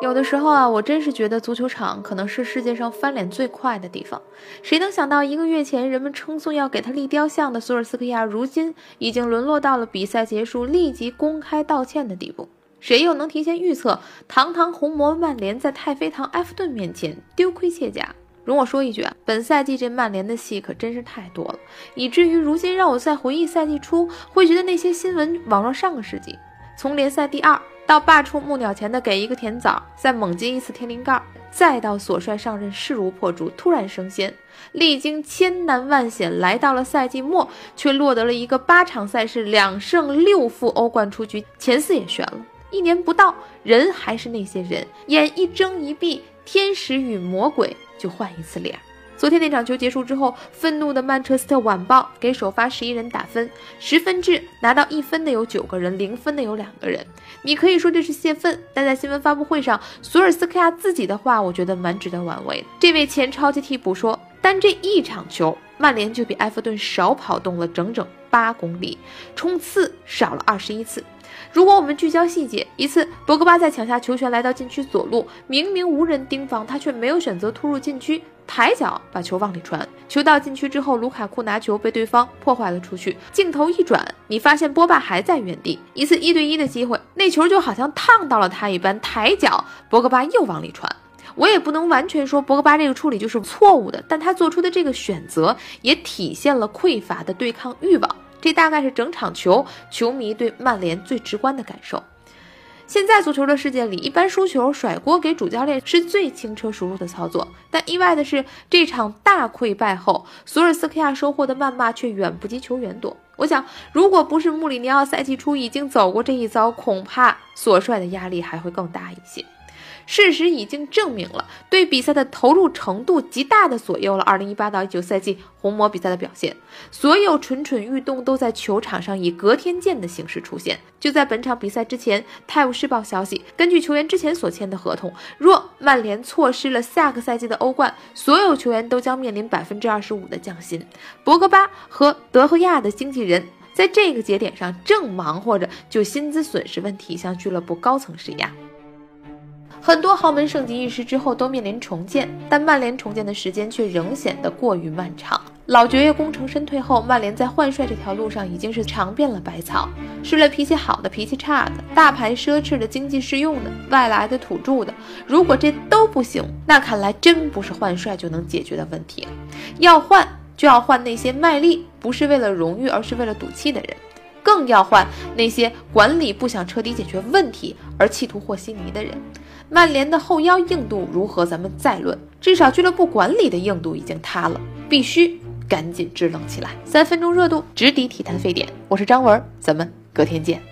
有的时候啊，我真是觉得足球场可能是世界上翻脸最快的地方。谁能想到，一个月前人们称颂要给他立雕像的索尔斯克亚，如今已经沦落到了比赛结束立即公开道歉的地步？谁又能提前预测，堂堂红魔曼联在太妃糖埃弗顿面前丢盔卸甲？容我说一句啊，本赛季这曼联的戏可真是太多了，以至于如今让我在回忆赛季初，会觉得那些新闻网络上个世纪，从联赛第二。到罢黜木鸟前的给一个甜枣，再猛击一次天灵盖，再到索帅上任势如破竹，突然升仙，历经千难万险来到了赛季末，却落得了一个八场赛事两胜六负欧冠出局，前四也悬了。一年不到，人还是那些人，眼一睁一闭，天使与魔鬼就换一次脸。昨天那场球结束之后，愤怒的曼彻斯特晚报给首发十一人打分，十分制拿到一分的有九个人，零分的有两个人。你可以说这是泄愤，但在新闻发布会上，索尔斯克亚自己的话，我觉得蛮值得玩味。这位前超级替补说，单这一场球，曼联就比埃弗顿少跑动了整整八公里，冲刺少了二十一次。如果我们聚焦细节，一次博格巴在抢下球权来到禁区左路，明明无人盯防，他却没有选择突入禁区。抬脚把球往里传，球到禁区之后，卢卡库拿球被对方破坏了出去。镜头一转，你发现波霸还在原地。一次一对一的机会，那球就好像烫到了他一般，抬脚，博格巴又往里传。我也不能完全说博格巴这个处理就是错误的，但他做出的这个选择也体现了匮乏的对抗欲望。这大概是整场球球迷对曼联最直观的感受。现在足球的世界里，一般输球甩锅给主教练是最轻车熟路的操作。但意外的是，这场大溃败后，索尔斯克亚收获的谩骂却远不及球员多。我想，如果不是穆里尼奥赛季初已经走过这一遭，恐怕索帅的压力还会更大一些。事实已经证明了，对比赛的投入程度极大的左右了2018到19赛季红魔比赛的表现。所有蠢蠢欲动都在球场上以隔天见的形式出现。就在本场比赛之前，《泰晤士报》消息，根据球员之前所签的合同，若曼联错失了下个赛季的欧冠，所有球员都将面临百分之二十五的降薪。博格巴和德赫亚的经纪人在这个节点上正忙活着就薪资损失问题向俱乐部高层施压。很多豪门盛极一时之后都面临重建，但曼联重建的时间却仍显得过于漫长。老爵爷功成身退后，曼联在换帅这条路上已经是尝遍了百草，试了脾气好的、脾气差的、大牌奢侈的、经济适用的、外来的土著的。如果这都不行，那看来真不是换帅就能解决的问题。要换就要换那些卖力不是为了荣誉，而是为了赌气的人，更要换那些管理不想彻底解决问题而企图和稀泥的人。曼联的后腰硬度如何？咱们再论。至少俱乐部管理的硬度已经塌了，必须赶紧支棱起来。三分钟热度直抵体坛沸点，我是张文，咱们隔天见。